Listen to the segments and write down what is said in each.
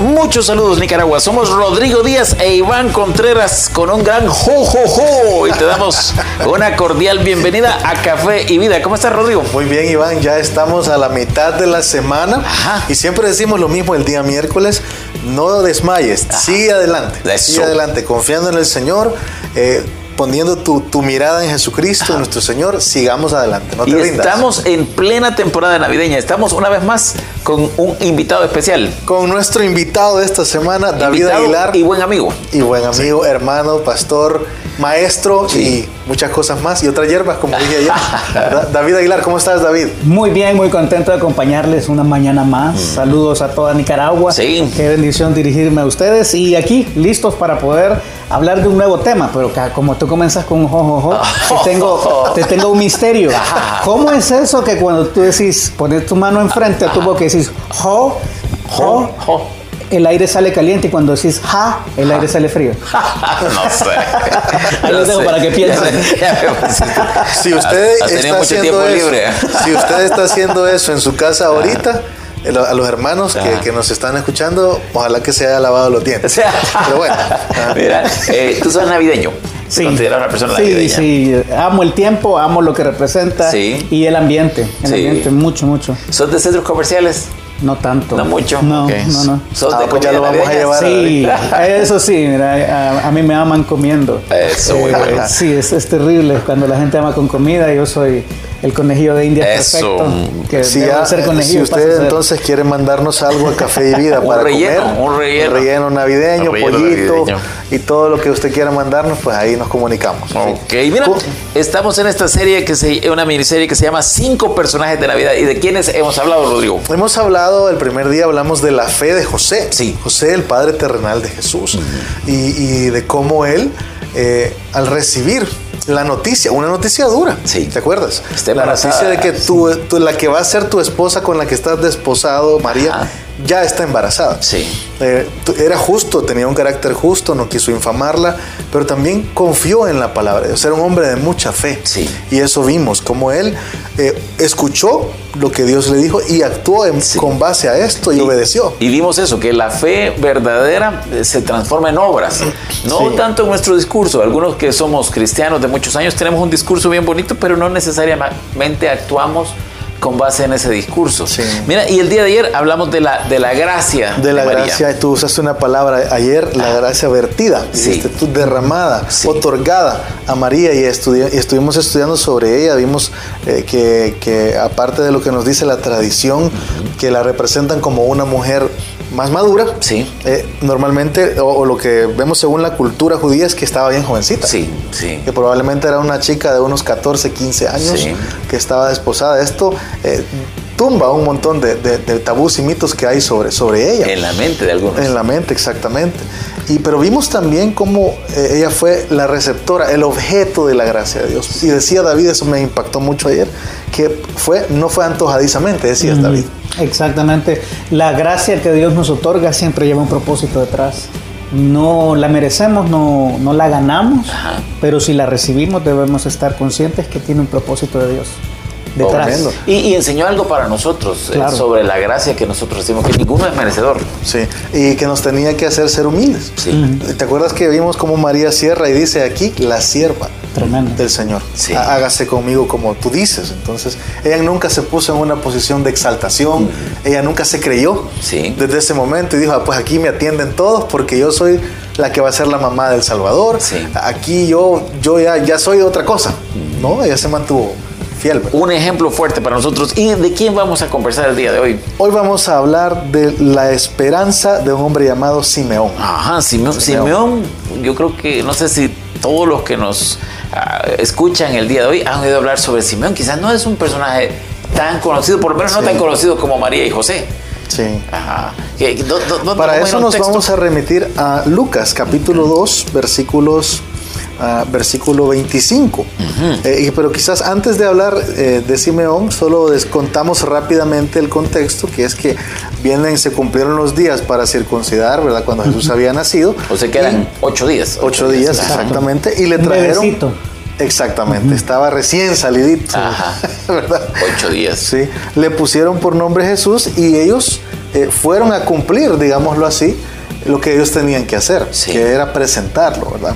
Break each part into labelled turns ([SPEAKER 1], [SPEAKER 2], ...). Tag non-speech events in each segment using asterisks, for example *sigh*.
[SPEAKER 1] Muchos saludos Nicaragua, somos Rodrigo Díaz e Iván Contreras con un gran jo jo jo. Y te damos *laughs* una cordial bienvenida a Café y Vida. ¿Cómo estás Rodrigo?
[SPEAKER 2] Muy bien Iván, ya estamos a la mitad de la semana.
[SPEAKER 1] Ajá.
[SPEAKER 2] y siempre decimos lo mismo el día miércoles, no desmayes, sigue adelante,
[SPEAKER 1] Eso.
[SPEAKER 2] sigue adelante, confiando en el Señor, eh, poniendo tu, tu mirada en Jesucristo, nuestro Señor, sigamos adelante, no te
[SPEAKER 1] Y
[SPEAKER 2] rindas.
[SPEAKER 1] estamos en plena temporada navideña, estamos una vez más con un invitado especial.
[SPEAKER 2] con nuestro invitado de esta semana, David
[SPEAKER 1] Invitado
[SPEAKER 2] Aguilar.
[SPEAKER 1] y buen amigo.
[SPEAKER 2] y buen amigo, hermano, pastor, maestro y muchas cosas más y otras hierbas, como dije ayer. *laughs* Da- David Aguilar, ¿cómo estás, David?
[SPEAKER 3] Muy bien, muy contento de acompañarles una mañana más. Saludos a toda Nicaragua.
[SPEAKER 1] Mm. Sí.
[SPEAKER 3] Qué bendición dirigirme a ustedes. Y aquí, listos para poder hablar de un nuevo tema. Pero como tú comienzas con jojojo, te, *laughs* tengo, te tengo un misterio. *laughs* ¿Cómo es eso que cuando tú decís, pones tu mano enfrente a tu boca y decís jo, jo,
[SPEAKER 1] Jo.
[SPEAKER 3] el aire sale caliente y cuando decís ja, el aire sale frío? *laughs*
[SPEAKER 1] no sé.
[SPEAKER 3] Ahí los dejo para que piensen.
[SPEAKER 2] Si usted está
[SPEAKER 1] mucho
[SPEAKER 2] haciendo
[SPEAKER 1] tiempo
[SPEAKER 2] eso,
[SPEAKER 1] libre.
[SPEAKER 2] si usted está haciendo eso en su casa ahorita, a los hermanos que, nos están escuchando, ojalá que se haya lavado los
[SPEAKER 1] O
[SPEAKER 2] dientes. *laughs*
[SPEAKER 1] sea,
[SPEAKER 2] Pero bueno, *laughs*
[SPEAKER 1] mira, eh, tú sos navideño. Te consideras una persona
[SPEAKER 3] sí,
[SPEAKER 1] navideña.
[SPEAKER 3] sí, amo el tiempo, amo lo que representa
[SPEAKER 1] Sí.
[SPEAKER 3] y el ambiente, el
[SPEAKER 1] Sí.
[SPEAKER 3] ambiente, mucho, mucho.
[SPEAKER 1] ¿Sos de centros comerciales?
[SPEAKER 3] No tanto.
[SPEAKER 1] No mucho.
[SPEAKER 3] No, no, no.
[SPEAKER 1] ¿Sos
[SPEAKER 2] Ah,
[SPEAKER 1] de
[SPEAKER 2] pues ya lo vamos a llevar.
[SPEAKER 3] Sí, *laughs* eso sí, mira, a, a mí me aman comiendo.
[SPEAKER 1] Eso, muy
[SPEAKER 3] Eh,
[SPEAKER 1] bueno.
[SPEAKER 3] Sí, es, es terrible cuando la gente ama con comida. Yo soy el conejillo de India
[SPEAKER 1] Eso.
[SPEAKER 3] perfecto. Que
[SPEAKER 2] Si, ya-
[SPEAKER 3] ser
[SPEAKER 2] si
[SPEAKER 3] conejillo. a
[SPEAKER 2] usted
[SPEAKER 3] ser-
[SPEAKER 2] entonces quiere mandarnos algo a Café y Vida *laughs*
[SPEAKER 1] Un
[SPEAKER 2] para
[SPEAKER 1] relleno,
[SPEAKER 2] comer,
[SPEAKER 1] un relleno.
[SPEAKER 2] relleno navideño,
[SPEAKER 1] Un relleno
[SPEAKER 2] pollito
[SPEAKER 1] navideño.
[SPEAKER 2] y todo lo que usted quiera mandarnos, pues ahí nos comunicamos.
[SPEAKER 1] Ok, mira,
[SPEAKER 2] Co-
[SPEAKER 1] estamos en esta serie que se, una miniserie que se llama Cinco personajes de Navidad. ¿Y de quiénes hemos hablado, Rodrigo?
[SPEAKER 2] Hemos hablado, el primer día hablamos de la fe de José.
[SPEAKER 1] Sí.
[SPEAKER 2] José, el padre terrenal de Jesús. y, y de cómo él, eh, al recibir la noticia, una noticia dura.
[SPEAKER 1] Sí.
[SPEAKER 2] ¿Te acuerdas?
[SPEAKER 1] Está
[SPEAKER 2] la noticia de que tú, tú- la que va a ser tu esposa con la que estás desposado, María,
[SPEAKER 1] Ajá.
[SPEAKER 2] Ya está embarazada.
[SPEAKER 1] Sí.
[SPEAKER 2] Eh, era justo, tenía un carácter justo, no quiso infamarla, pero también confió en la palabra de Dios. Era un hombre de mucha fe.
[SPEAKER 1] Sí.
[SPEAKER 2] Y eso vimos, como él eh, escuchó lo que Dios le dijo y actuó en-
[SPEAKER 1] Sí.
[SPEAKER 2] con base a esto y, obedeció.
[SPEAKER 1] Y vimos eso, que la fe verdadera eh, se transforma en obras. No
[SPEAKER 2] Sí.
[SPEAKER 1] tanto en nuestro discurso. Algunos que somos cristianos de muchos años tenemos un discurso bien bonito, pero no necesariamente actuamos con base en ese discurso.
[SPEAKER 2] Sí.
[SPEAKER 1] Mira, y el día de ayer hablamos de la, de la gracia.
[SPEAKER 2] De la
[SPEAKER 1] María.
[SPEAKER 2] gracia, tú usaste una palabra ayer, la gracia vertida,
[SPEAKER 1] Sí.
[SPEAKER 2] tú, derramada,
[SPEAKER 1] Sí.
[SPEAKER 2] otorgada a María y, estudi- y estuvimos estudiando sobre ella, vimos eh, que, que aparte de lo que nos dice la tradición, que la representan como una mujer más madura,
[SPEAKER 1] Sí.
[SPEAKER 2] eh, normalmente, o, o lo que vemos según la cultura judía es que estaba bien jovencita.
[SPEAKER 1] Sí, sí.
[SPEAKER 2] que probablemente era una chica de unos 14, 15 años
[SPEAKER 1] Sí.
[SPEAKER 2] que estaba desposada. Esto eh, tumba un montón de, de- de tabús y mitos que hay sobre, sobre ella.
[SPEAKER 1] En la mente de algunos.
[SPEAKER 2] En la mente, exactamente. Y, pero vimos también cómo eh, ella fue la receptora, el objeto de la gracia de Dios. Y decía David, eso me impactó mucho ayer, que fue, no fue antojadizamente, decías
[SPEAKER 3] Mm,
[SPEAKER 2] David.
[SPEAKER 3] Exactamente. La gracia que Dios nos otorga siempre lleva un propósito detrás. No la merecemos, no, no la ganamos,
[SPEAKER 1] Ajá.
[SPEAKER 3] pero si la recibimos debemos estar conscientes que tiene un propósito de Dios detrás.
[SPEAKER 2] Tremendo.
[SPEAKER 1] Y, y enseñó algo para nosotros eh,
[SPEAKER 3] Claro.
[SPEAKER 1] sobre la gracia que nosotros recibimos, que ninguno es merecedor.
[SPEAKER 2] Sí, y que nos tenía que hacer ser humildes.
[SPEAKER 1] Sí.
[SPEAKER 2] ¿Te acuerdas que vimos cómo María cierra y dice aquí, la sierva
[SPEAKER 3] Tremendo.
[SPEAKER 2] del Señor?
[SPEAKER 1] Sí.
[SPEAKER 2] Há- Hágase conmigo como tú dices. Entonces, ella nunca se puso en una posición de exaltación, ella nunca se creyó
[SPEAKER 1] Sí.
[SPEAKER 2] desde ese momento y dijo, "Ah, pues aquí me atienden todos porque yo soy la que va a ser la mamá del Salvador.
[SPEAKER 1] Sí.
[SPEAKER 2] Aquí yo, yo ya, ya soy otra cosa. No, ella se mantuvo fiel. ¿verdad?
[SPEAKER 1] Un ejemplo fuerte para nosotros. ¿Y de quién vamos a conversar el día de hoy?
[SPEAKER 2] Hoy vamos a hablar de la esperanza de un hombre llamado Simeón.
[SPEAKER 1] Ajá, Simeón.
[SPEAKER 2] Simeón.
[SPEAKER 1] Simeón, yo creo que, no sé si todos los que nos ah, escuchan el día de hoy han oído hablar sobre Simeón. Quizás no es un personaje tan conocido, por lo menos no tan conocido como María y José.
[SPEAKER 2] Sí.
[SPEAKER 1] Ajá. ¿Qué- dó- dó- dónde
[SPEAKER 2] Para eso nos
[SPEAKER 1] texto?
[SPEAKER 2] vamos a remitir a Lucas capítulo 2 versículos versículo 25. Eh, y- pero quizás antes de hablar eh, de Simeón, solo descontamos rápidamente el contexto, que es que vienen, se cumplieron los días para circuncidar, ¿verdad? Cuando Jesús había nacido.
[SPEAKER 1] O sea, quedan ocho días.
[SPEAKER 2] Ocho días, exactamente. Y le
[SPEAKER 3] Un
[SPEAKER 2] trajeron.
[SPEAKER 3] bebecito.
[SPEAKER 2] Exactamente, estaba recién salidito,
[SPEAKER 1] Ajá. *laughs*
[SPEAKER 2] ¿verdad?
[SPEAKER 1] Ocho días.
[SPEAKER 2] Sí, le pusieron por nombre Jesús y ellos eh, fueron a cumplir, digámoslo así, lo que ellos tenían que hacer,
[SPEAKER 1] Sí.
[SPEAKER 2] que era presentarlo, ¿verdad?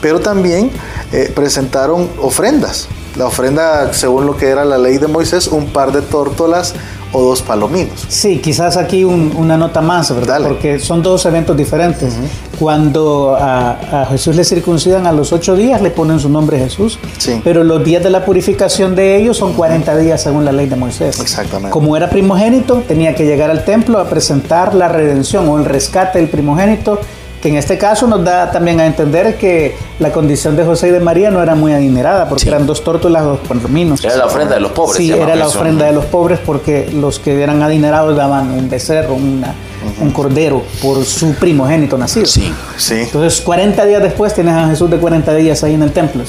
[SPEAKER 2] Pero también eh, presentaron ofrendas. La ofrenda, según lo que era la ley de Moisés, un par de tórtolas o dos palominos.
[SPEAKER 3] Sí, quizás aquí un- una nota más, ¿verdad?
[SPEAKER 2] Dale.
[SPEAKER 3] Porque son dos eventos diferentes. Cuando a, a Jesús le circuncidan a los ocho días, le ponen su nombre Jesús.
[SPEAKER 2] Sí.
[SPEAKER 3] Pero los días de la purificación de ellos son 40 días según la ley de Moisés.
[SPEAKER 2] Exactamente.
[SPEAKER 3] Como era primogénito, tenía que llegar al templo a presentar la redención o el rescate del primogénito, que en este caso nos da también a entender que la condición de José y de María no era muy adinerada, porque
[SPEAKER 1] Sí.
[SPEAKER 3] eran dos tórtolas, dos palominos.
[SPEAKER 1] Era la ofrenda de los pobres.
[SPEAKER 3] Sí, era la
[SPEAKER 1] eso.
[SPEAKER 3] ofrenda de los pobres porque los que eran adinerados daban un becerro, una- un cordero por su primogénito nacido.
[SPEAKER 1] Sí.
[SPEAKER 2] Sí.
[SPEAKER 3] Entonces, 40 días después tienes a Jesús de 40 días ahí en el templo.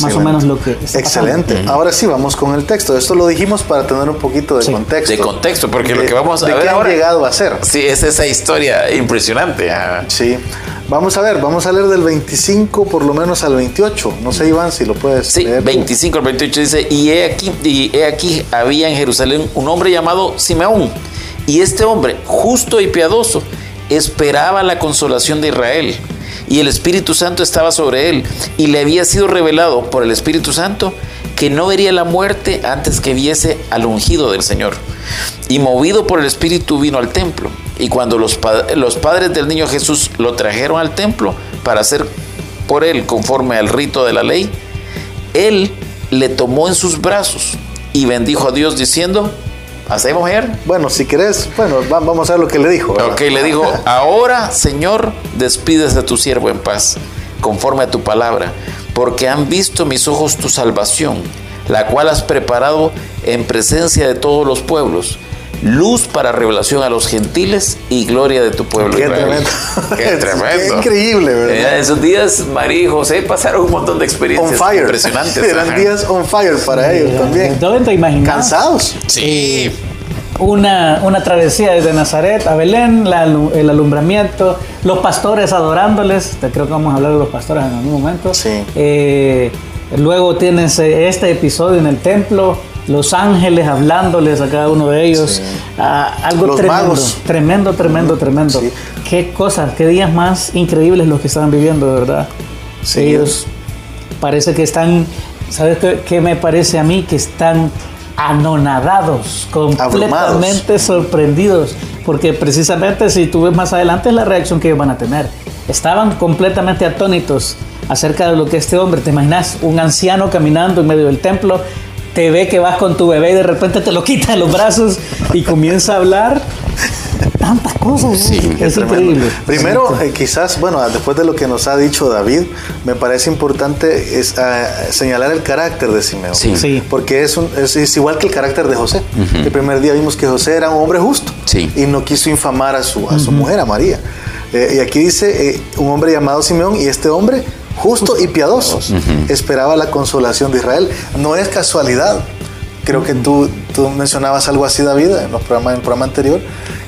[SPEAKER 3] Más o menos lo que está pasando.
[SPEAKER 2] Excelente. Ahora sí, vamos con el texto. Esto lo dijimos para tener un poquito de
[SPEAKER 3] Sí.
[SPEAKER 2] contexto.
[SPEAKER 1] De contexto, porque lo que vamos a
[SPEAKER 2] de
[SPEAKER 1] ver
[SPEAKER 2] qué han
[SPEAKER 1] ahora-
[SPEAKER 2] llegado a ser.
[SPEAKER 1] Sí, es esa historia impresionante.
[SPEAKER 2] Sí. Vamos a ver, vamos a leer del 25 por lo menos al 28. No sé, Iván, si lo puedes
[SPEAKER 1] Sí,
[SPEAKER 2] leer. tú.
[SPEAKER 1] 25 al 28 dice, y he aquí, y he aquí había en Jerusalén un hombre llamado Simeón, y este hombre, justo y piadoso, esperaba la consolación de Israel, y el Espíritu Santo estaba sobre él, y le había sido revelado por el Espíritu Santo que no vería la muerte antes que viese al ungido del Señor. Y movido por el Espíritu vino al templo, y cuando los, los padres del niño Jesús lo trajeron al templo para hacer por él conforme al rito de la ley, él le tomó en sus brazos y bendijo a Dios diciendo, ¿hacemos mujer?
[SPEAKER 2] Bueno, si querés, bueno, va- vamos a ver lo que le dijo. ¿verdad?
[SPEAKER 1] Ok, le dijo, ahora Señor, despides a tu siervo en paz, conforme a tu palabra, porque han visto mis ojos tu salvación, la cual has preparado en presencia de todos los pueblos, luz para revelación a los gentiles y gloria de tu pueblo.
[SPEAKER 2] Qué
[SPEAKER 1] Israel".
[SPEAKER 2] tremendo.
[SPEAKER 1] Qué *laughs* tremendo.
[SPEAKER 2] Qué increíble, ¿verdad?
[SPEAKER 1] Eh, En esos días, María y José pasaron un montón de
[SPEAKER 2] On
[SPEAKER 1] experiencias
[SPEAKER 2] fire.
[SPEAKER 1] impresionantes. *laughs*
[SPEAKER 2] Eran
[SPEAKER 1] ajá.
[SPEAKER 2] días on fire para ellos también.
[SPEAKER 3] ¿Dónde te imaginas?
[SPEAKER 2] Cansados.
[SPEAKER 1] Sí.
[SPEAKER 3] Una, una travesía desde Nazaret a Belén, la el alumbramiento, los pastores adorándoles. Te creo que vamos a hablar de los pastores en algún momento.
[SPEAKER 2] Sí.
[SPEAKER 3] Eh, luego tienes eh, este episodio en el templo, los ángeles hablándoles a cada uno de ellos.
[SPEAKER 2] Sí.
[SPEAKER 3] Ah, algo
[SPEAKER 2] Los
[SPEAKER 3] tremendo,
[SPEAKER 2] magos.
[SPEAKER 3] tremendo, tremendo, tremendo.
[SPEAKER 2] Sí.
[SPEAKER 3] Qué cosas, qué días más increíbles los que estaban viviendo, de verdad.
[SPEAKER 2] Sí.
[SPEAKER 3] Ellos parece que están, ¿sabes qué, qué me parece a mí? Que están anonadados, completamente sorprendidos, porque precisamente si tú ves más adelante es la reacción que ellos van a tener. Estaban completamente atónitos acerca de lo que este hombre, te imaginas, un anciano caminando en medio del templo, te ve que vas con tu bebé y de repente te lo quita de los brazos y comienza a hablar. Tantas cosas, es
[SPEAKER 2] tremendo.
[SPEAKER 3] increíble.
[SPEAKER 2] Primero, eh, quizás, bueno, después de lo que nos ha dicho David, me parece importante es, ah, señalar el carácter de Simeón.
[SPEAKER 1] Sí.
[SPEAKER 3] Sí.
[SPEAKER 2] Porque es, un- es- es igual que el carácter de José. El primer día vimos que José era un hombre justo
[SPEAKER 1] Sí.
[SPEAKER 2] y no quiso infamar a su, a su mujer, a María. Eh, y aquí dice eh, un hombre llamado Simeón y este hombre justo y piadoso esperaba la consolación de Israel. No es casualidad. Creo que tú, tú mencionabas algo así, David, en, los programas, en el programa anterior,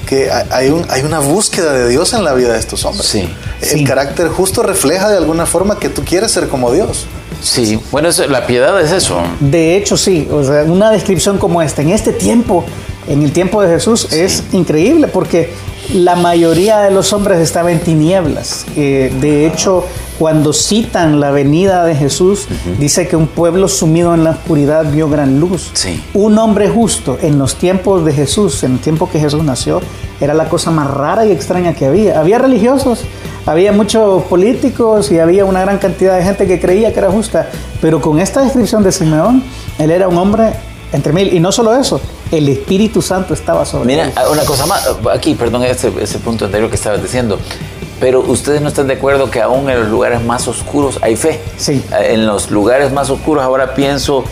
[SPEAKER 2] que hay- un- hay una búsqueda de Dios en la vida de estos hombres.
[SPEAKER 1] Sí.
[SPEAKER 2] El
[SPEAKER 3] Sí.
[SPEAKER 2] carácter justo refleja de alguna forma que tú quieres ser como Dios.
[SPEAKER 1] Sí, bueno, eso- la piedad es eso.
[SPEAKER 3] De hecho, sí. O sea, una descripción como esta, en este tiempo, en el tiempo de Jesús, es increíble porque la mayoría de los hombres estaba en tinieblas. Eh, de hecho, cuando citan la venida de Jesús, dice que un pueblo sumido en la oscuridad vio gran luz.
[SPEAKER 1] Sí.
[SPEAKER 3] Un hombre justo en los tiempos de Jesús, en el tiempo que Jesús nació, era la cosa más rara y extraña que había. Había religiosos, había muchos políticos y había una gran cantidad de gente que creía que era justa, pero con esta descripción de Simeón, él era un hombre entre mil. Y no solo eso, el Espíritu Santo estaba sobre
[SPEAKER 1] Mira,
[SPEAKER 3] él.
[SPEAKER 1] una cosa más, aquí, perdón, ese, ese punto anterior que estabas diciendo, pero ustedes no están de acuerdo que aún en los lugares más oscuros hay fe.
[SPEAKER 3] Sí.
[SPEAKER 1] Eh, En los lugares más oscuros ahora pienso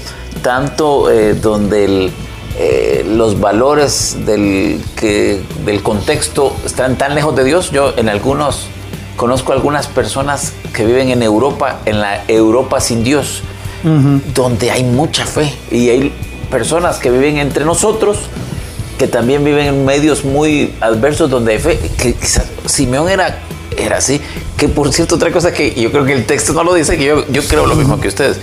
[SPEAKER 1] tanto eh, donde el, eh, los valores del, que, del contexto están tan lejos de Dios. Yo en algunos conozco algunas personas que viven en Europa, en la Europa sin Dios, donde hay mucha fe y hay personas que viven entre nosotros que también viven en medios muy adversos donde hay fe. Que quizás Simeón era, era así. Que por cierto, otra cosa que yo creo que el texto no lo dice, que yo, yo creo lo mismo que ustedes.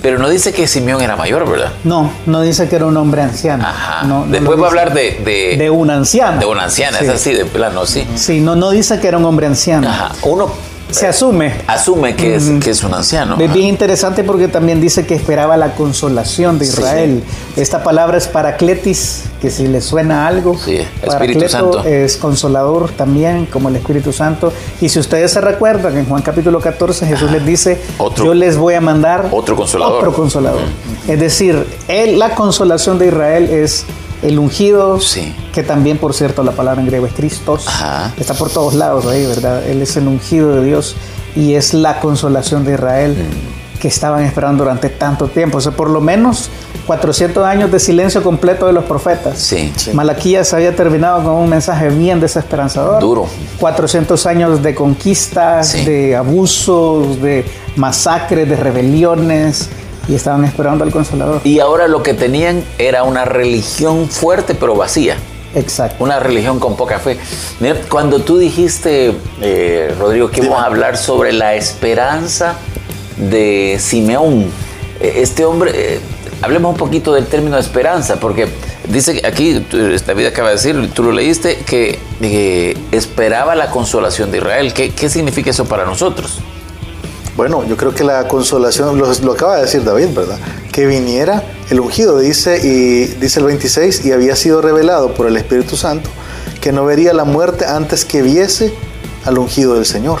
[SPEAKER 1] Pero no dice que Simeón era mayor, ¿verdad?
[SPEAKER 3] No, no dice que era un hombre anciano.
[SPEAKER 1] Ajá.
[SPEAKER 3] No, no
[SPEAKER 1] Después va a hablar de, de,
[SPEAKER 3] de una anciana.
[SPEAKER 1] de una anciana,
[SPEAKER 3] Sí.
[SPEAKER 1] es así, de plano, sí.
[SPEAKER 3] Sí, no, no dice que era un hombre anciano.
[SPEAKER 1] Ajá. Uno
[SPEAKER 3] Se asume.
[SPEAKER 1] asume que es, que es un anciano.
[SPEAKER 3] Es bien interesante porque también dice que esperaba la consolación de
[SPEAKER 1] Sí.
[SPEAKER 3] Israel. Esta palabra es paracletis, que si le suena algo.
[SPEAKER 1] Sí, Espíritu
[SPEAKER 3] Paracleto
[SPEAKER 1] Santo.
[SPEAKER 3] Es consolador también, como el Espíritu Santo. Y si ustedes se recuerdan, en Juan capítulo 14 Jesús les dice,
[SPEAKER 1] Otro-
[SPEAKER 3] yo les voy a mandar
[SPEAKER 1] Otro consolador.
[SPEAKER 3] Otro consolador. Es decir, él- la consolación de Israel es el ungido,
[SPEAKER 1] Sí.
[SPEAKER 3] que también, por cierto, la palabra en griego es Christos.
[SPEAKER 1] Ajá.
[SPEAKER 3] Está por todos lados ahí, ¿verdad? Él es el ungido de Dios y es la consolación de Israel
[SPEAKER 1] Mm.
[SPEAKER 3] que estaban esperando durante tanto tiempo. O sea, por lo menos 400 años de silencio completo de los profetas.
[SPEAKER 1] Sí.
[SPEAKER 2] Sí.
[SPEAKER 3] Malaquías había terminado con un mensaje bien desesperanzador.
[SPEAKER 1] Duro.
[SPEAKER 3] 400 años de conquistas,
[SPEAKER 1] Sí.
[SPEAKER 3] de abusos, de masacres, de rebeliones, y estaban esperando al Consolador.
[SPEAKER 1] Y ahora lo que tenían era una religión fuerte pero vacía.
[SPEAKER 3] Exacto.
[SPEAKER 1] Una religión con poca fe. Cuando tú dijiste, eh, Rodrigo, que íbamos a hablar sobre la esperanza de Simeón, eh, este hombre, eh, hablemos un poquito del término esperanza, porque dice que aquí, David acaba de decir, tú lo leíste, que eh, esperaba la consolación de Israel. ¿Qué, qué significa eso para nosotros?
[SPEAKER 2] Bueno, yo creo que la consolación, lo, lo acaba de decir David, ¿verdad? Que viniera el ungido, dice, y dice el 26, y había sido revelado por el Espíritu Santo que no vería la muerte antes que viese al ungido del Señor.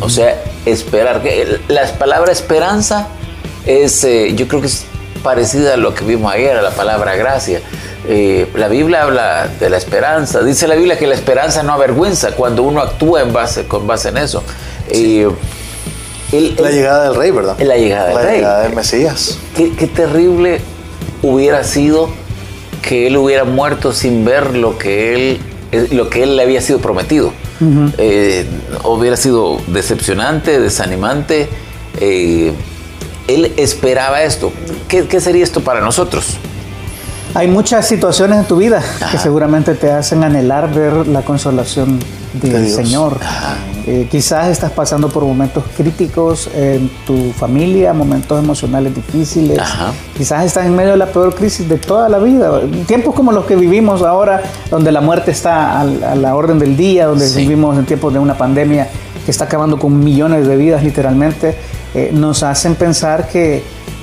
[SPEAKER 1] O sea, esperar. La palabra esperanza es, eh, yo creo que es parecida a lo que vimos ayer, a la palabra gracia. Eh, la Biblia habla de la esperanza. Dice la Biblia que la esperanza no avergüenza cuando uno actúa en base, con base en eso. Eh, el-
[SPEAKER 2] La
[SPEAKER 1] el-
[SPEAKER 2] llegada del rey, ¿verdad?
[SPEAKER 1] La llegada del
[SPEAKER 2] La
[SPEAKER 1] rey.
[SPEAKER 2] llegada del Mesías.
[SPEAKER 1] qué, qué terrible hubiera sido que él hubiera muerto sin ver lo que él, eh, lo que él le había sido prometido. Eh, hubiera sido decepcionante, desanimante. eh, él esperaba esto. ¿Qué, qué sería esto para nosotros?
[SPEAKER 3] Hay muchas situaciones en tu vida
[SPEAKER 1] Ajá.
[SPEAKER 3] que seguramente te hacen anhelar ver la consolación del
[SPEAKER 2] De.
[SPEAKER 3] Señor. Eh, quizás estás pasando por momentos críticos en tu familia, momentos emocionales difíciles.
[SPEAKER 1] Ajá.
[SPEAKER 3] Quizás estás en medio de la peor crisis de toda la vida. Tiempos como los que vivimos ahora, donde la muerte está a la orden del día, donde
[SPEAKER 1] Sí.
[SPEAKER 3] vivimos en tiempos de una pandemia que está acabando con millones de vidas literalmente, eh, nos hacen pensar que,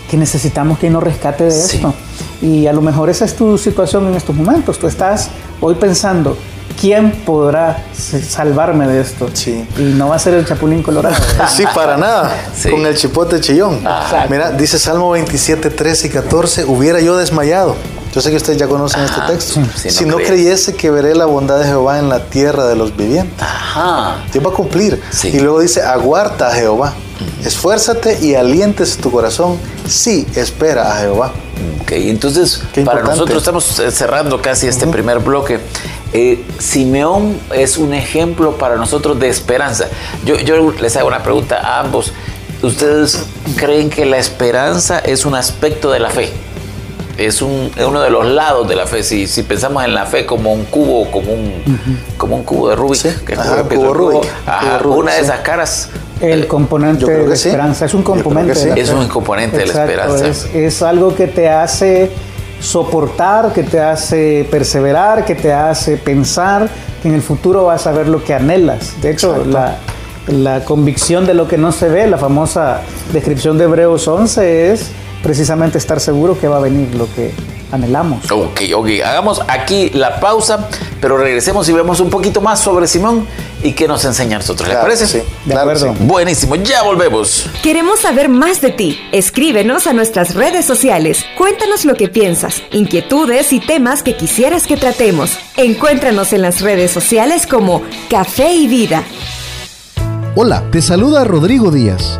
[SPEAKER 3] que necesitamos que nos rescate de
[SPEAKER 1] Sí.
[SPEAKER 3] esto. Y a lo mejor esa es tu situación en estos momentos. Tú estás hoy pensando, ¿quién podrá salvarme de esto?
[SPEAKER 2] Sí.
[SPEAKER 3] Y no va a ser el Chapulín Colorado. *laughs*
[SPEAKER 2] Sí, para nada.
[SPEAKER 1] Sí.
[SPEAKER 2] Con el chipote chillón.
[SPEAKER 3] Exacto.
[SPEAKER 2] Mira, dice Salmo 27, 13 y 14, hubiera yo desmayado. Yo sé que ustedes ya conocen
[SPEAKER 1] Ajá.
[SPEAKER 2] este texto. Si
[SPEAKER 1] no
[SPEAKER 2] creyese que veré la bondad de Jehová en la tierra de los vivientes.
[SPEAKER 1] Ajá.
[SPEAKER 2] Dios va a cumplir.
[SPEAKER 1] Sí.
[SPEAKER 2] Y luego dice, aguarda a Jehová. Esfuérzate y alientes tu corazón. Sí, espera a Jehová.
[SPEAKER 1] Ok, entonces para nosotros estamos eh, cerrando casi este primer bloque. Eh, Simeón es un ejemplo para nosotros de esperanza. Yo, yo les hago una pregunta a ambos. ¿Ustedes creen que la esperanza es un aspecto de la fe? Es un, es uno de los lados de la fe. Si, si pensamos en la fe como un cubo, como un, como un cubo de Rubik,
[SPEAKER 2] Sí,
[SPEAKER 1] que
[SPEAKER 2] ajá, cubo Rubik,
[SPEAKER 1] Cubo,
[SPEAKER 2] Rubik,
[SPEAKER 1] una de
[SPEAKER 2] sí.
[SPEAKER 1] esas caras
[SPEAKER 3] El componente de
[SPEAKER 2] sí.
[SPEAKER 3] esperanza. Es un componente de la
[SPEAKER 1] Es un componente de la esperanza.
[SPEAKER 3] Es, es algo que te hace soportar, que te hace perseverar, que te hace pensar que en el futuro vas a ver lo que anhelas. De hecho, la, la convicción de lo que no se ve, la famosa descripción de Hebreos 11 es precisamente estar seguro que va a venir lo que anhelamos.
[SPEAKER 1] Ok, ok. Hagamos aquí la pausa, pero regresemos y vemos un poquito más sobre Simón y qué nos enseña a nosotros. ¿Les
[SPEAKER 2] Claro
[SPEAKER 1] parece?
[SPEAKER 2] sí,
[SPEAKER 3] De acuerdo.
[SPEAKER 2] sí.
[SPEAKER 1] Buenísimo, ya volvemos.
[SPEAKER 4] Queremos saber más de ti. Escríbenos a nuestras redes sociales. Cuéntanos lo que piensas, inquietudes y temas que quisieras que tratemos. Encuéntranos en las redes sociales como Café y Vida.
[SPEAKER 5] Hola, te saluda Rodrigo Díaz.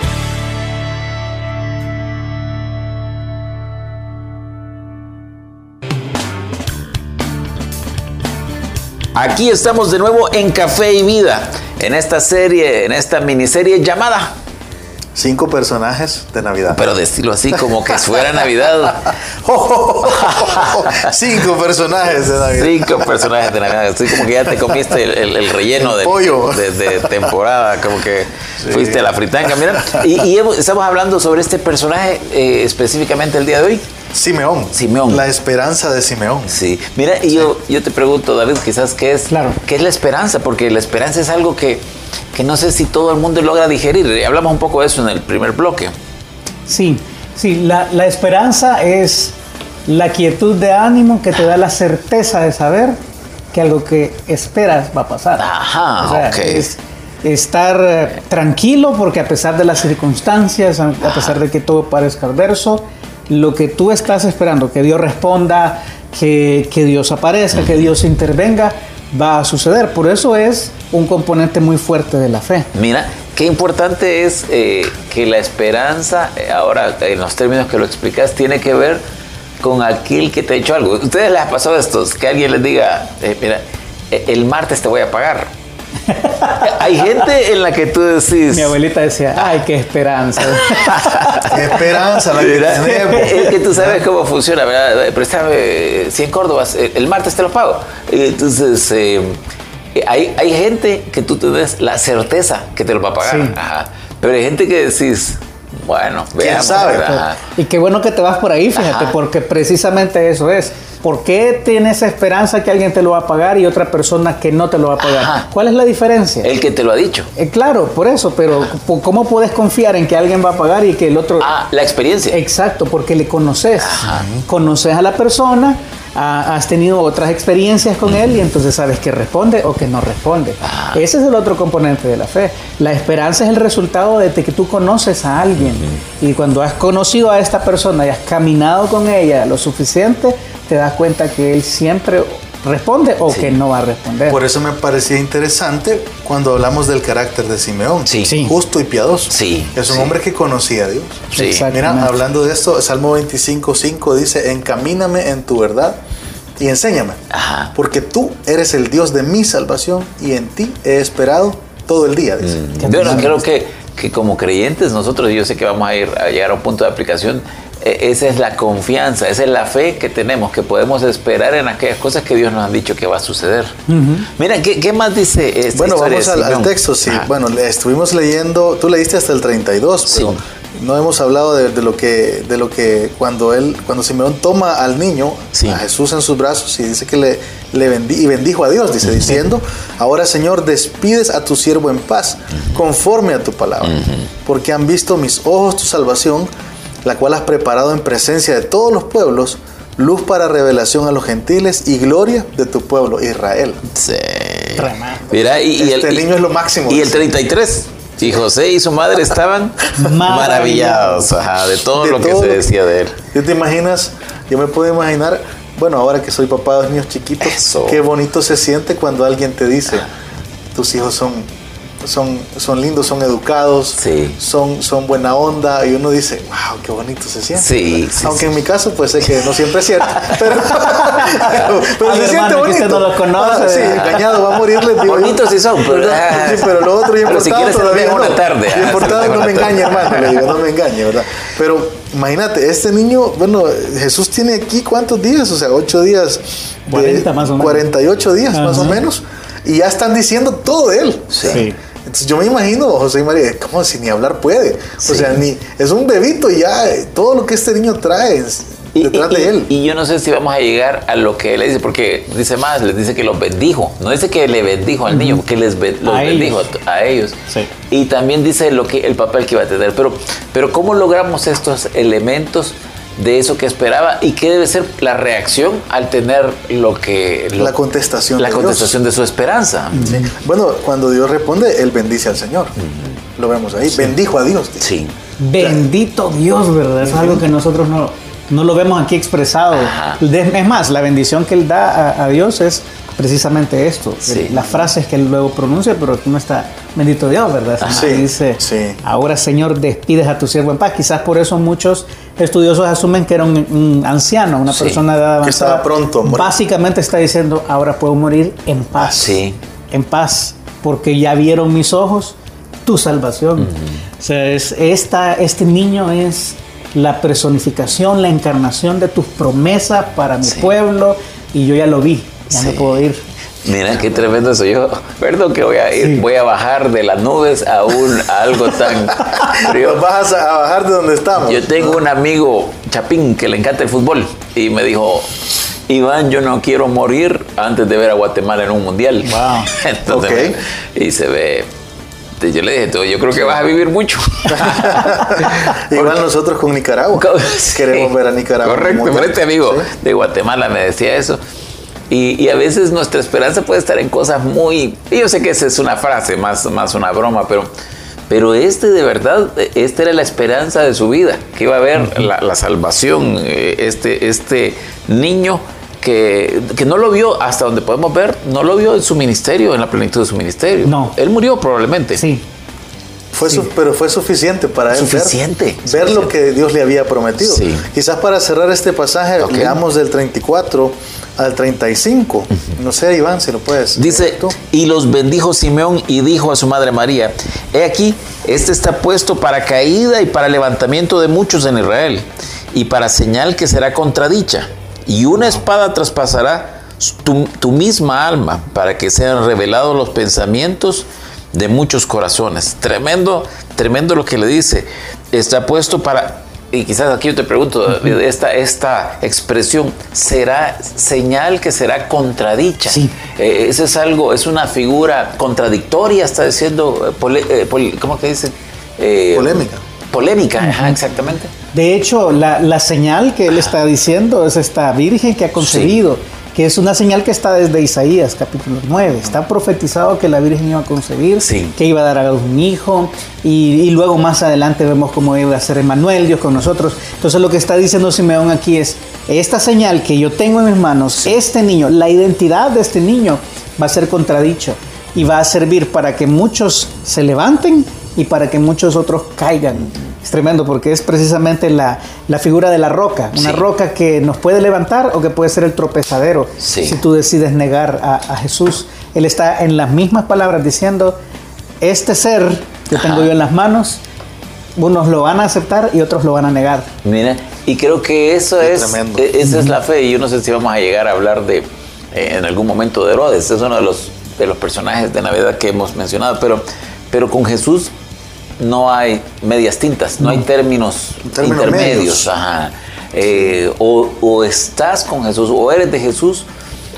[SPEAKER 1] Aquí estamos de nuevo en Café y Vida, en esta serie, en esta miniserie llamada
[SPEAKER 2] Cinco personajes de Navidad.
[SPEAKER 1] Pero decirlo así, como que fuera Navidad. *laughs*
[SPEAKER 2] Cinco personajes de Navidad.
[SPEAKER 1] Cinco personajes de Navidad. Así como que ya te comiste el, relleno de, De, temporada, como que fuiste a la fritanga. Mira, y, estamos hablando sobre este personaje eh, específicamente el día de hoy.
[SPEAKER 2] Simeón.
[SPEAKER 1] Simeón.
[SPEAKER 2] La esperanza de Simeón.
[SPEAKER 1] Sí. Mira, y yo, yo te pregunto, David, quizás, ¿qué es,
[SPEAKER 3] claro.
[SPEAKER 1] ¿qué es la esperanza? Porque la esperanza es algo que que no sé si todo el mundo logra digerir. Hablamos un poco de eso en el primer bloque.
[SPEAKER 3] Sí, sí, la, esperanza es la quietud de ánimo que te da la certeza de saber que algo que esperas va a pasar.
[SPEAKER 1] Ajá, ok.
[SPEAKER 3] Es estar eh, tranquilo porque a pesar de las circunstancias, a, pesar de que todo parezca adverso, lo que tú estás esperando, que Dios responda, que, que Dios aparezca, que Dios intervenga, va a suceder. Por eso es un componente muy fuerte de la fe.
[SPEAKER 1] Mira, qué importante es eh, que la esperanza, eh, ahora en los términos que lo explicas, tiene que ver con aquel que te ha hecho algo. ¿Ustedes les ha pasado esto? Que alguien les diga, eh, mira, el martes te voy a pagar. Hay gente en la que tú decís.
[SPEAKER 3] Mi abuelita decía, ay, qué esperanza. *laughs*
[SPEAKER 2] qué esperanza la que tenemos. *laughs*
[SPEAKER 1] Es que tú sabes cómo funciona, ¿verdad? Préstame 100 córdobas, el martes te lo pago. Entonces, eh, hay, hay gente que tú te des la certeza que te lo va a pagar. Pero hay gente que decís, bueno, veamos.
[SPEAKER 2] sabe?
[SPEAKER 3] Y qué bueno que te vas por ahí, fíjate, porque precisamente eso es. ¿Por qué tienes esperanza que alguien te lo va a pagar y otra persona que no te lo va a pagar? ¿Cuál es la diferencia?
[SPEAKER 1] El que te lo ha dicho.
[SPEAKER 3] Eh, claro, por eso, pero ¿cómo puedes confiar en que alguien va a pagar y que el otro...
[SPEAKER 1] Ah, la experiencia.
[SPEAKER 3] Exacto, porque le conoces. Conoces a la persona, has tenido otras experiencias con él y entonces sabes que responde o que no responde. Ah. Ese es el otro componente de la fe. La esperanza es el resultado de que tú conoces a alguien y cuando has conocido a esta persona y has caminado con ella lo suficiente, te das cuenta que él siempre responde o que no va a responder.
[SPEAKER 2] Por eso me parecía interesante cuando hablamos del carácter de Simeón.
[SPEAKER 1] Sí.
[SPEAKER 2] Justo y piadoso.
[SPEAKER 1] Sí.
[SPEAKER 2] Es un hombre que conocía a Dios.
[SPEAKER 1] Sí.
[SPEAKER 2] Mira, hablando de esto, Salmo 25, 5 dice, encamíname en tu verdad y enséñame.
[SPEAKER 1] Ajá.
[SPEAKER 2] Porque tú eres el Dios de mi salvación y en ti he esperado todo el día. Dice.
[SPEAKER 1] Mm. Yo creo que, que como creyentes nosotros, yo sé que vamos a ir a llegar a un punto de aplicación esa es la confianza, esa es la fe que tenemos, que podemos esperar en aquellas cosas que Dios nos ha dicho que va a suceder. Mira, ¿qué, más dice esta
[SPEAKER 2] Bueno, vamos al, texto, sí. Bueno, estuvimos leyendo, tú leíste hasta el 32, pero no hemos hablado de, lo que, de lo que cuando él, cuando Simeón toma al niño, a Jesús en sus brazos y dice que le, le y bendijo a Dios, dice, diciendo, ahora Señor, despides a tu siervo en paz, conforme a tu palabra, porque han visto mis ojos tu salvación la cual has preparado en presencia de todos los pueblos, luz para revelación a los gentiles y gloria de tu pueblo Israel.
[SPEAKER 1] Sí. Mira, y,
[SPEAKER 2] este el, niño es lo máximo.
[SPEAKER 1] Y el 33. Y José y su madre estaban *laughs* maravillados de todo lo que se decía de él.
[SPEAKER 2] ¿Tú te imaginas? Yo me puedo imaginar, bueno, ahora que soy papá de los niños chiquitos, qué bonito se siente cuando alguien te dice, tus hijos son son, son lindos, son educados, son, son buena onda y uno dice, wow, qué bonito se siente.
[SPEAKER 1] Sí,
[SPEAKER 2] Aunque en mi caso, pues sé que no siempre es cierto, *laughs* pero, pero, se siente bonito.
[SPEAKER 3] Que usted no lo conoce.
[SPEAKER 2] Ah, sí, engañado, va a morirle.
[SPEAKER 1] Bonitos sí son, pero, *laughs*
[SPEAKER 2] sí, pero lo otro importado
[SPEAKER 1] si quieres
[SPEAKER 2] todavía
[SPEAKER 1] no. una tarde.
[SPEAKER 2] Lo importado no me engañe, hermano, le digo, no me *laughs* engañe, ¿verdad? Pero imagínate, este niño, bueno, Jesús tiene aquí cuántos días, o sea, ocho días.
[SPEAKER 3] 40 más o menos.
[SPEAKER 2] 48 días más o menos. Y ya están diciendo todo de él.
[SPEAKER 1] sí.
[SPEAKER 2] Entonces yo me imagino José y María, como si ni hablar puede. O sea, ni es un bebito ya todo lo que este niño trae detrás de él.
[SPEAKER 1] Y yo no sé si vamos a llegar a lo que él le dice, porque dice más, les dice que los bendijo. No dice que le bendijo al niño, que les ben- los
[SPEAKER 3] A
[SPEAKER 1] bendijo
[SPEAKER 3] ellos.
[SPEAKER 1] a, a ellos.
[SPEAKER 3] Sí.
[SPEAKER 1] Y también dice lo que, el papel que iba a tener. Pero, pero ¿cómo logramos estos elementos de eso que esperaba? ¿Y qué debe ser la reacción al tener lo que... lo-
[SPEAKER 2] La contestación
[SPEAKER 1] La
[SPEAKER 2] de Dios.
[SPEAKER 1] contestación de su esperanza.
[SPEAKER 2] Sí. Bueno, cuando Dios responde, él bendice al Señor. Lo vemos ahí. Bendijo a Dios.
[SPEAKER 1] Sí.
[SPEAKER 3] Bendito Dios, ¿verdad? Es algo que nosotros no, no lo vemos aquí expresado.
[SPEAKER 1] Ajá.
[SPEAKER 3] Es más, la bendición que Él da a, a Dios es precisamente esto.
[SPEAKER 1] Sí.
[SPEAKER 3] Las frases que Él luego pronuncia, pero aquí no está bendito Dios, ¿verdad? Que
[SPEAKER 2] Sí,
[SPEAKER 3] dice,
[SPEAKER 2] sí.
[SPEAKER 3] ahora Señor, despides a tu siervo en paz. Quizás por eso muchos estudiosos asumen que era un, un anciano, una
[SPEAKER 1] Sí.
[SPEAKER 3] persona de edad
[SPEAKER 2] Que
[SPEAKER 3] avanzada.
[SPEAKER 2] estaba pronto morir.
[SPEAKER 3] Básicamente está diciendo, ahora puedo morir en paz
[SPEAKER 1] Sí.
[SPEAKER 3] en paz, porque ya vieron mis ojos tu salvación. O sea, es, esta, este niño es la personificación, la encarnación de tus promesas para mi
[SPEAKER 1] Sí.
[SPEAKER 3] pueblo, y yo ya lo vi, ya me puedo ir.
[SPEAKER 1] Mira qué tremendo eso. Yo, perdón que voy a ir,
[SPEAKER 3] Sí.
[SPEAKER 1] voy a bajar de las nubes a, un, a algo tan *laughs* frío.
[SPEAKER 2] Vas a, a bajar de donde estamos.
[SPEAKER 1] Yo tengo un amigo chapín que le encanta el fútbol y me dijo, Iván, yo no quiero morir antes de ver a Guatemala en un mundial.
[SPEAKER 3] Wow. *laughs*
[SPEAKER 1] Entonces, y se ve. Yo le dije, "Tú, yo creo que vas a vivir mucho. *laughs*
[SPEAKER 2] Igual nosotros con Nicaragua.
[SPEAKER 1] Sí.
[SPEAKER 2] Queremos ver a Nicaragua.
[SPEAKER 1] Correcto, pero este amigo
[SPEAKER 2] Sí.
[SPEAKER 1] de Guatemala me decía eso. Y, y a veces nuestra esperanza puede estar en cosas muy... y Yo sé que esa es una frase, más, más una broma, pero, pero este de verdad, esta era la esperanza de su vida, que iba a haber la, la salvación, eh, este, este niño que, que no lo vio, hasta donde podemos ver, no lo vio en su ministerio, en la plenitud de su ministerio.
[SPEAKER 3] No.
[SPEAKER 1] Él murió probablemente.
[SPEAKER 3] Sí,
[SPEAKER 2] Fue su- pero fue suficiente para él ver-
[SPEAKER 1] Suficiente,
[SPEAKER 2] ver, lo que Dios le había prometido.
[SPEAKER 1] Sí.
[SPEAKER 2] Quizás para cerrar este pasaje,
[SPEAKER 1] Ok.
[SPEAKER 2] leamos del 34 al 35. No sé, Iván, si lo puedes.
[SPEAKER 1] Dice,
[SPEAKER 2] tú.
[SPEAKER 1] y los bendijo Simeón y dijo a su madre María, he aquí, este está puesto para caída y para levantamiento de muchos en Israel, y para señal que será contradicha, y una espada traspasará tu, tu misma alma, para que sean revelados los pensamientos de muchos corazones. Tremendo, tremendo lo que le dice. Está puesto para... Y quizás aquí yo te pregunto, David, esta, esta expresión, ¿será señal que será contradicha?
[SPEAKER 3] Sí.
[SPEAKER 1] Eh, eso es algo, es una figura contradictoria, está diciendo, eh, pole- eh, pol- ¿cómo que dice? Eh,
[SPEAKER 2] Polémica.
[SPEAKER 1] Polémica, ajá, exactamente.
[SPEAKER 3] De hecho, la, la señal que él está diciendo es esta virgen que ha concebido, que es una señal que está desde Isaías capítulo 9. Está profetizado que la virgen iba a concebir,
[SPEAKER 1] Sí.
[SPEAKER 3] que iba a dar a luz un hijo, y, y luego más adelante vemos cómo iba a ser Emmanuel, Dios con nosotros. Entonces lo que está diciendo Simeón aquí es, esta señal que yo tengo en mis manos, este niño, la identidad de este niño va a ser contradicha y va a servir para que muchos se levanten y para que muchos otros caigan. Es tremendo porque es precisamente la, la figura de la roca, una
[SPEAKER 1] Sí.
[SPEAKER 3] roca que nos puede levantar o que puede ser el tropezadero
[SPEAKER 1] Sí.
[SPEAKER 3] si tú decides negar a, a Jesús. Él está en las mismas palabras diciendo, este ser que
[SPEAKER 1] Ajá.
[SPEAKER 3] tengo yo en las manos, unos lo van a aceptar y otros lo van a negar.
[SPEAKER 1] Mira, y creo que eso
[SPEAKER 2] Qué
[SPEAKER 1] es,
[SPEAKER 2] tremendo.
[SPEAKER 1] e- esa es la fe. Y yo no sé si vamos a llegar a hablar de, eh, en algún momento de Herodes. Es uno de los, de los personajes de Navidad que hemos mencionado. Pero, pero con Jesús no hay medias tintas, no, hay términos,
[SPEAKER 2] Términos
[SPEAKER 1] intermedios.
[SPEAKER 2] medios.
[SPEAKER 1] Ajá. Eh, o, o estás con Jesús, o eres de Jesús,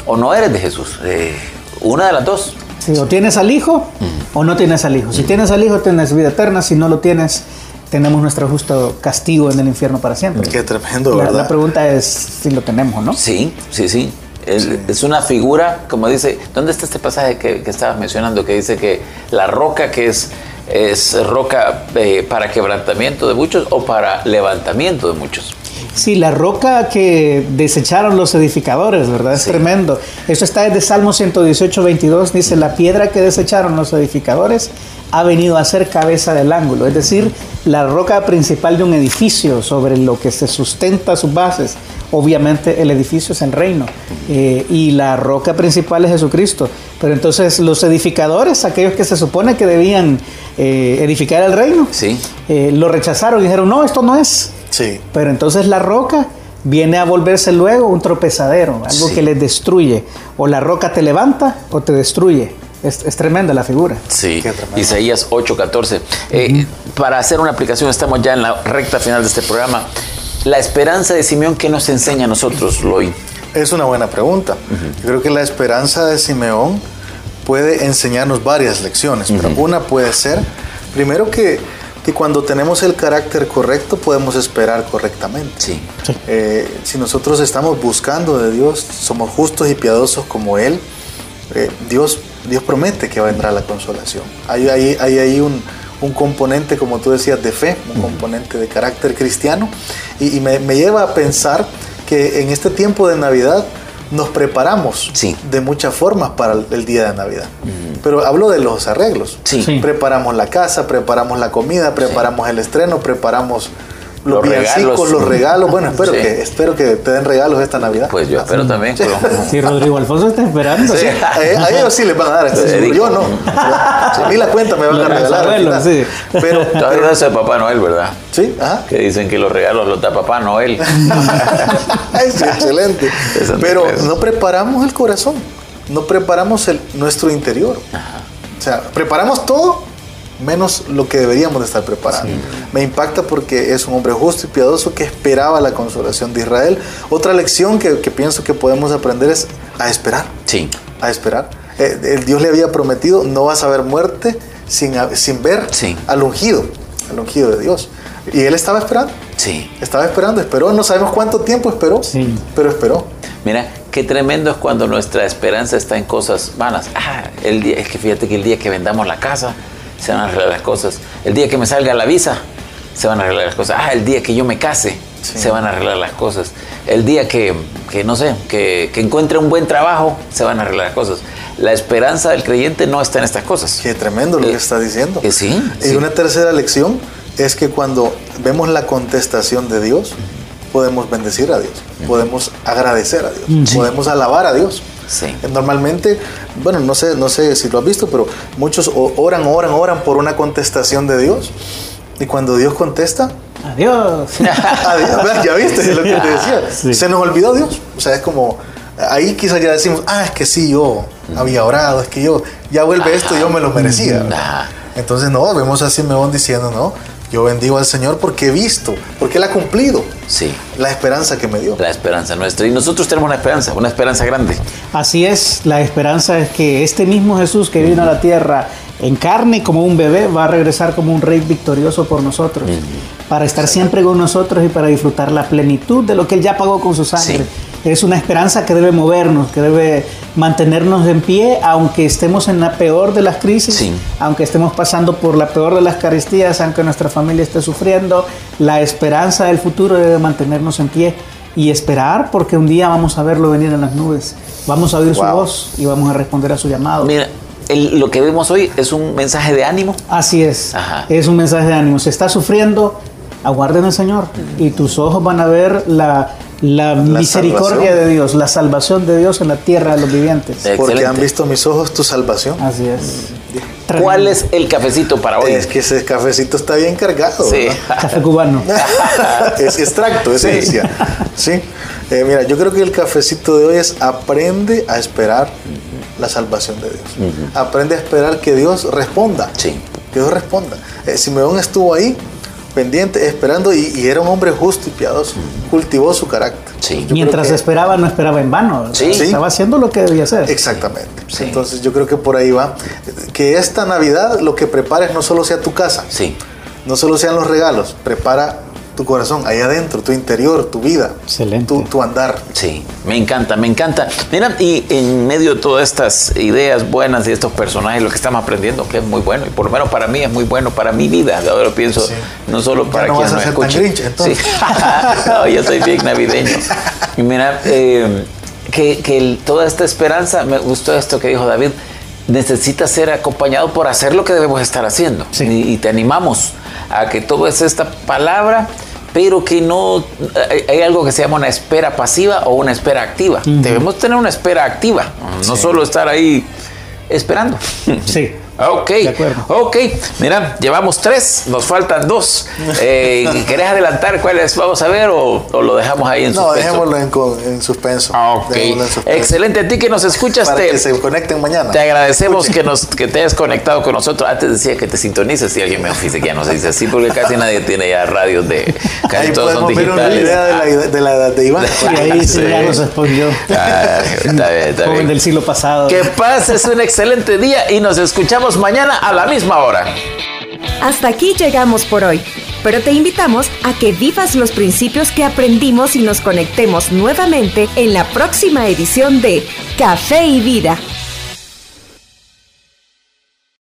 [SPEAKER 1] o no eres de Jesús. Eh, una de las dos.
[SPEAKER 3] Sí, o tienes al hijo o no tienes al hijo. Si tienes al hijo, tienes vida eterna. Si no lo tienes, tenemos nuestro justo castigo en el infierno para siempre.
[SPEAKER 2] Qué tremendo,
[SPEAKER 3] La,
[SPEAKER 2] ¿verdad?
[SPEAKER 3] la pregunta es si lo tenemos o no.
[SPEAKER 1] Sí, sí, sí. Es, es una figura, como dice, ¿dónde está este pasaje que, que estabas mencionando? Que dice que la roca que es, es roca eh, para quebrantamiento de muchos o para levantamiento de muchos.
[SPEAKER 3] Sí, la roca que desecharon los edificadores, ¿verdad? Es
[SPEAKER 1] Sí.
[SPEAKER 3] tremendo. Eso está desde Salmo 118, 22. Dice, la piedra que desecharon los edificadores ha venido a ser cabeza del ángulo. Es decir, la roca principal de un edificio sobre lo que se sustenta sus bases. Obviamente el edificio es el reino eh, y la roca principal es Jesucristo. Pero entonces los edificadores, aquellos que se supone que debían eh, edificar el reino,
[SPEAKER 1] Sí.
[SPEAKER 3] eh, lo rechazaron y dijeron, no, esto no es.
[SPEAKER 2] Sí.
[SPEAKER 3] Pero entonces la roca viene a volverse luego un tropezadero, algo
[SPEAKER 1] Sí.
[SPEAKER 3] que les destruye. O la roca te levanta o te destruye. Es, es tremenda la figura.
[SPEAKER 1] Sí. Isaías 8:14. Eh, Para hacer una aplicación, estamos ya en la recta final de este programa. La esperanza de Simeón, ¿qué nos enseña a nosotros, Loy?
[SPEAKER 2] Es una buena pregunta. Yo creo que la esperanza de Simeón puede enseñarnos varias lecciones, pero una puede ser, primero que, que cuando tenemos el carácter correcto podemos esperar correctamente.
[SPEAKER 1] Sí.
[SPEAKER 2] Eh, si nosotros estamos buscando de Dios, somos justos y piadosos como Él, eh, Dios, Dios promete que vendrá la consolación. Hay ahí hay, hay un, un, componente, como tú decías, de fe, un componente de carácter cristiano, y, y me, me, lleva a pensar que en este tiempo de Navidad nos preparamos
[SPEAKER 1] sí.
[SPEAKER 2] de muchas formas para el día de Navidad. Mm. Pero hablo de los arreglos.
[SPEAKER 1] Sí. Sí.
[SPEAKER 2] Preparamos la casa, preparamos la comida, preparamos el estreno, preparamos los, los villancicos, los regalos. Bueno, espero, sí. que, espero que te den regalos esta Navidad.
[SPEAKER 1] Pues yo espero también.
[SPEAKER 3] Sí, sí Rodrigo Alfonso está esperando.
[SPEAKER 2] Sí. A, ellos sí les van a dar. Este, yo no. A mí la cuenta me van a regalar.
[SPEAKER 3] Abuelos, sí.
[SPEAKER 1] Pero todavía eso de Papá Noel, ¿verdad?
[SPEAKER 2] Sí. Ajá.
[SPEAKER 1] Que dicen que los regalos los da Papá Noel. *laughs*
[SPEAKER 2] es excelente. Pero no preparamos el corazón. No preparamos el, nuestro interior.
[SPEAKER 1] Ajá.
[SPEAKER 2] O sea, preparamos todo menos lo que deberíamos de estar preparados. Sí. Me impacta porque es un hombre justo y piadoso que esperaba la consolación de Israel. Otra lección que, que pienso que podemos aprender es a esperar.
[SPEAKER 1] Sí.
[SPEAKER 2] A esperar. Eh, el Dios le había prometido, no vas a ver muerte sin, sin ver
[SPEAKER 1] sí.
[SPEAKER 2] al ungido, al ungido de Dios. Y él estaba esperando.
[SPEAKER 1] Sí.
[SPEAKER 2] Estaba esperando, esperó, no sabemos cuánto tiempo esperó,
[SPEAKER 3] sí.
[SPEAKER 2] pero esperó.
[SPEAKER 1] Mira, qué tremendo es cuando nuestra esperanza está en cosas vanas. Ah, el día, es que fíjate que el día que vendamos la casa, se van a arreglar las cosas. El día que me salga la visa, se van a arreglar las cosas. Ah, el día que yo me case, sí. se van a arreglar las cosas. El día que, que no sé, que, que, encuentre un buen trabajo, se van a arreglar las cosas. La esperanza del creyente no está en estas cosas.
[SPEAKER 2] Qué tremendo lo
[SPEAKER 1] eh,
[SPEAKER 2] que está diciendo.
[SPEAKER 1] Eh, sí.
[SPEAKER 2] Y
[SPEAKER 1] sí.
[SPEAKER 2] una tercera lección es que cuando vemos la contestación de Dios, podemos bendecir a Dios, podemos agradecer a Dios, sí. podemos alabar a Dios.
[SPEAKER 1] Sí.
[SPEAKER 2] Normalmente, bueno, no sé, no sé si lo has visto, pero muchos oran, oran, oran por una contestación de Dios. Y cuando Dios contesta,
[SPEAKER 3] adiós. *laughs*
[SPEAKER 2] adiós. Ya viste lo que te decía. *laughs* Sí. Se nos olvidó Dios. O sea, es como ahí quizás ya decimos, ah, es que sí, yo había orado, es que yo ya vuelve
[SPEAKER 1] Ajá.
[SPEAKER 2] esto, yo me lo merecía.
[SPEAKER 1] Ajá.
[SPEAKER 2] Entonces, no, vemos a Simeón diciendo, no, yo bendigo al Señor porque he visto, porque Él ha cumplido
[SPEAKER 1] sí.
[SPEAKER 2] la esperanza que me dio.
[SPEAKER 1] La esperanza nuestra. Y nosotros tenemos una esperanza, una esperanza grande.
[SPEAKER 3] Así es, la esperanza es que este mismo Jesús que vino a la tierra en carne como un bebé va a regresar como un rey victorioso por nosotros, uh -huh. para estar siempre con nosotros y para disfrutar la plenitud de lo que Él ya pagó con su sangre. Sí. Es una esperanza que debe movernos, que debe mantenernos en pie, aunque estemos en la peor de las crisis,
[SPEAKER 1] sí.
[SPEAKER 3] aunque estemos pasando por la peor de las carestías, aunque nuestra familia esté sufriendo, la esperanza del futuro debe mantenernos en pie y esperar porque un día vamos a verlo venir en las nubes, vamos a oír wow. su voz y vamos a responder a su llamado.
[SPEAKER 1] Mira, el, lo que vemos hoy es un mensaje de ánimo.
[SPEAKER 3] Así es,
[SPEAKER 1] Ajá.
[SPEAKER 3] es un mensaje de ánimo. Se está sufriendo, aguarden en el Señor y tus ojos van a ver la, la, la misericordia salvación. de Dios, la salvación de Dios en la tierra de los vivientes.
[SPEAKER 2] Excelente. Porque han visto mis ojos tu salvación.
[SPEAKER 3] Así es.
[SPEAKER 1] Mm. ¿Cuál es el cafecito para hoy?
[SPEAKER 2] Es que ese cafecito está bien cargado.
[SPEAKER 1] Sí. *laughs*
[SPEAKER 3] Café cubano. *laughs*
[SPEAKER 2] es extracto, esencia. Sí. sí. Eh, mira, yo creo que el cafecito de hoy es aprende a esperar la salvación de Dios. Uh -huh. Aprende a esperar que Dios responda.
[SPEAKER 1] Sí.
[SPEAKER 2] Que Dios responda. Eh, Simeón estuvo ahí pendiente, esperando y, y, era un hombre justo y piadoso. -huh. Cultivó su carácter.
[SPEAKER 1] Sí.
[SPEAKER 3] Mientras que... esperaba, no esperaba en vano.
[SPEAKER 1] Sí.
[SPEAKER 3] Estaba haciendo lo que debía hacer.
[SPEAKER 2] Exactamente. Sí. Entonces yo creo que por ahí va. Que esta Navidad lo que prepares no solo sea tu casa.
[SPEAKER 1] Sí.
[SPEAKER 2] No solo sean los regalos. Prepara tu corazón, ahí adentro, tu interior, tu vida,
[SPEAKER 3] Excelente.
[SPEAKER 2] Tu, tu, andar.
[SPEAKER 1] Sí, me encanta, me encanta. Mira, y en medio de todas estas ideas buenas de estos personajes, lo que estamos aprendiendo, que es muy bueno, y por lo menos para mí es muy bueno, para mi vida, ahora lo pienso, sí. no solo para
[SPEAKER 2] ya no
[SPEAKER 1] quien
[SPEAKER 2] vas a
[SPEAKER 1] me
[SPEAKER 2] ser
[SPEAKER 1] escuche.
[SPEAKER 2] Tan grinch, entonces.
[SPEAKER 1] Sí. *laughs* no, yo soy bien navideño. Y mira, eh, que, que el, toda esta esperanza, me gustó esto que dijo David, necesita ser acompañado por hacer lo que debemos estar haciendo.
[SPEAKER 3] Sí.
[SPEAKER 1] Y, y, te animamos a que todo es esta palabra, pero que no hay, algo que se llama una espera pasiva o una espera activa. Uh -huh. Debemos tener una espera activa, no sí. solo estar ahí esperando.
[SPEAKER 3] Sí, *laughs*
[SPEAKER 1] Ok, ok. Mira, llevamos tres, nos faltan dos. *laughs* Eh, ¿Querés adelantar cuáles vamos a ver o, lo dejamos ahí en
[SPEAKER 2] suspenso? No, dejémoslo en, suspenso.
[SPEAKER 1] Ah, ok. Excelente. A ti que nos escuchas.
[SPEAKER 2] Para que se conecten mañana.
[SPEAKER 1] Te agradecemos que, nos, que te hayas conectado con nosotros. Antes decía que te sintonices. Si alguien me dice que ya no se dice así, porque casi nadie tiene ya radios de. Casi
[SPEAKER 2] ahí todos son digitales. Ver una idea de la, de la de Iván.
[SPEAKER 3] Y ahí sí, ya nos respondió. Ah, está bien, está bien. del siglo pasado.
[SPEAKER 1] Que pases un excelente día y nos escuchamos mañana a la misma hora.
[SPEAKER 4] Hasta aquí llegamos por hoy, pero te invitamos a que vivas los principios que aprendimos y nos conectemos nuevamente en la próxima edición de Café y Vida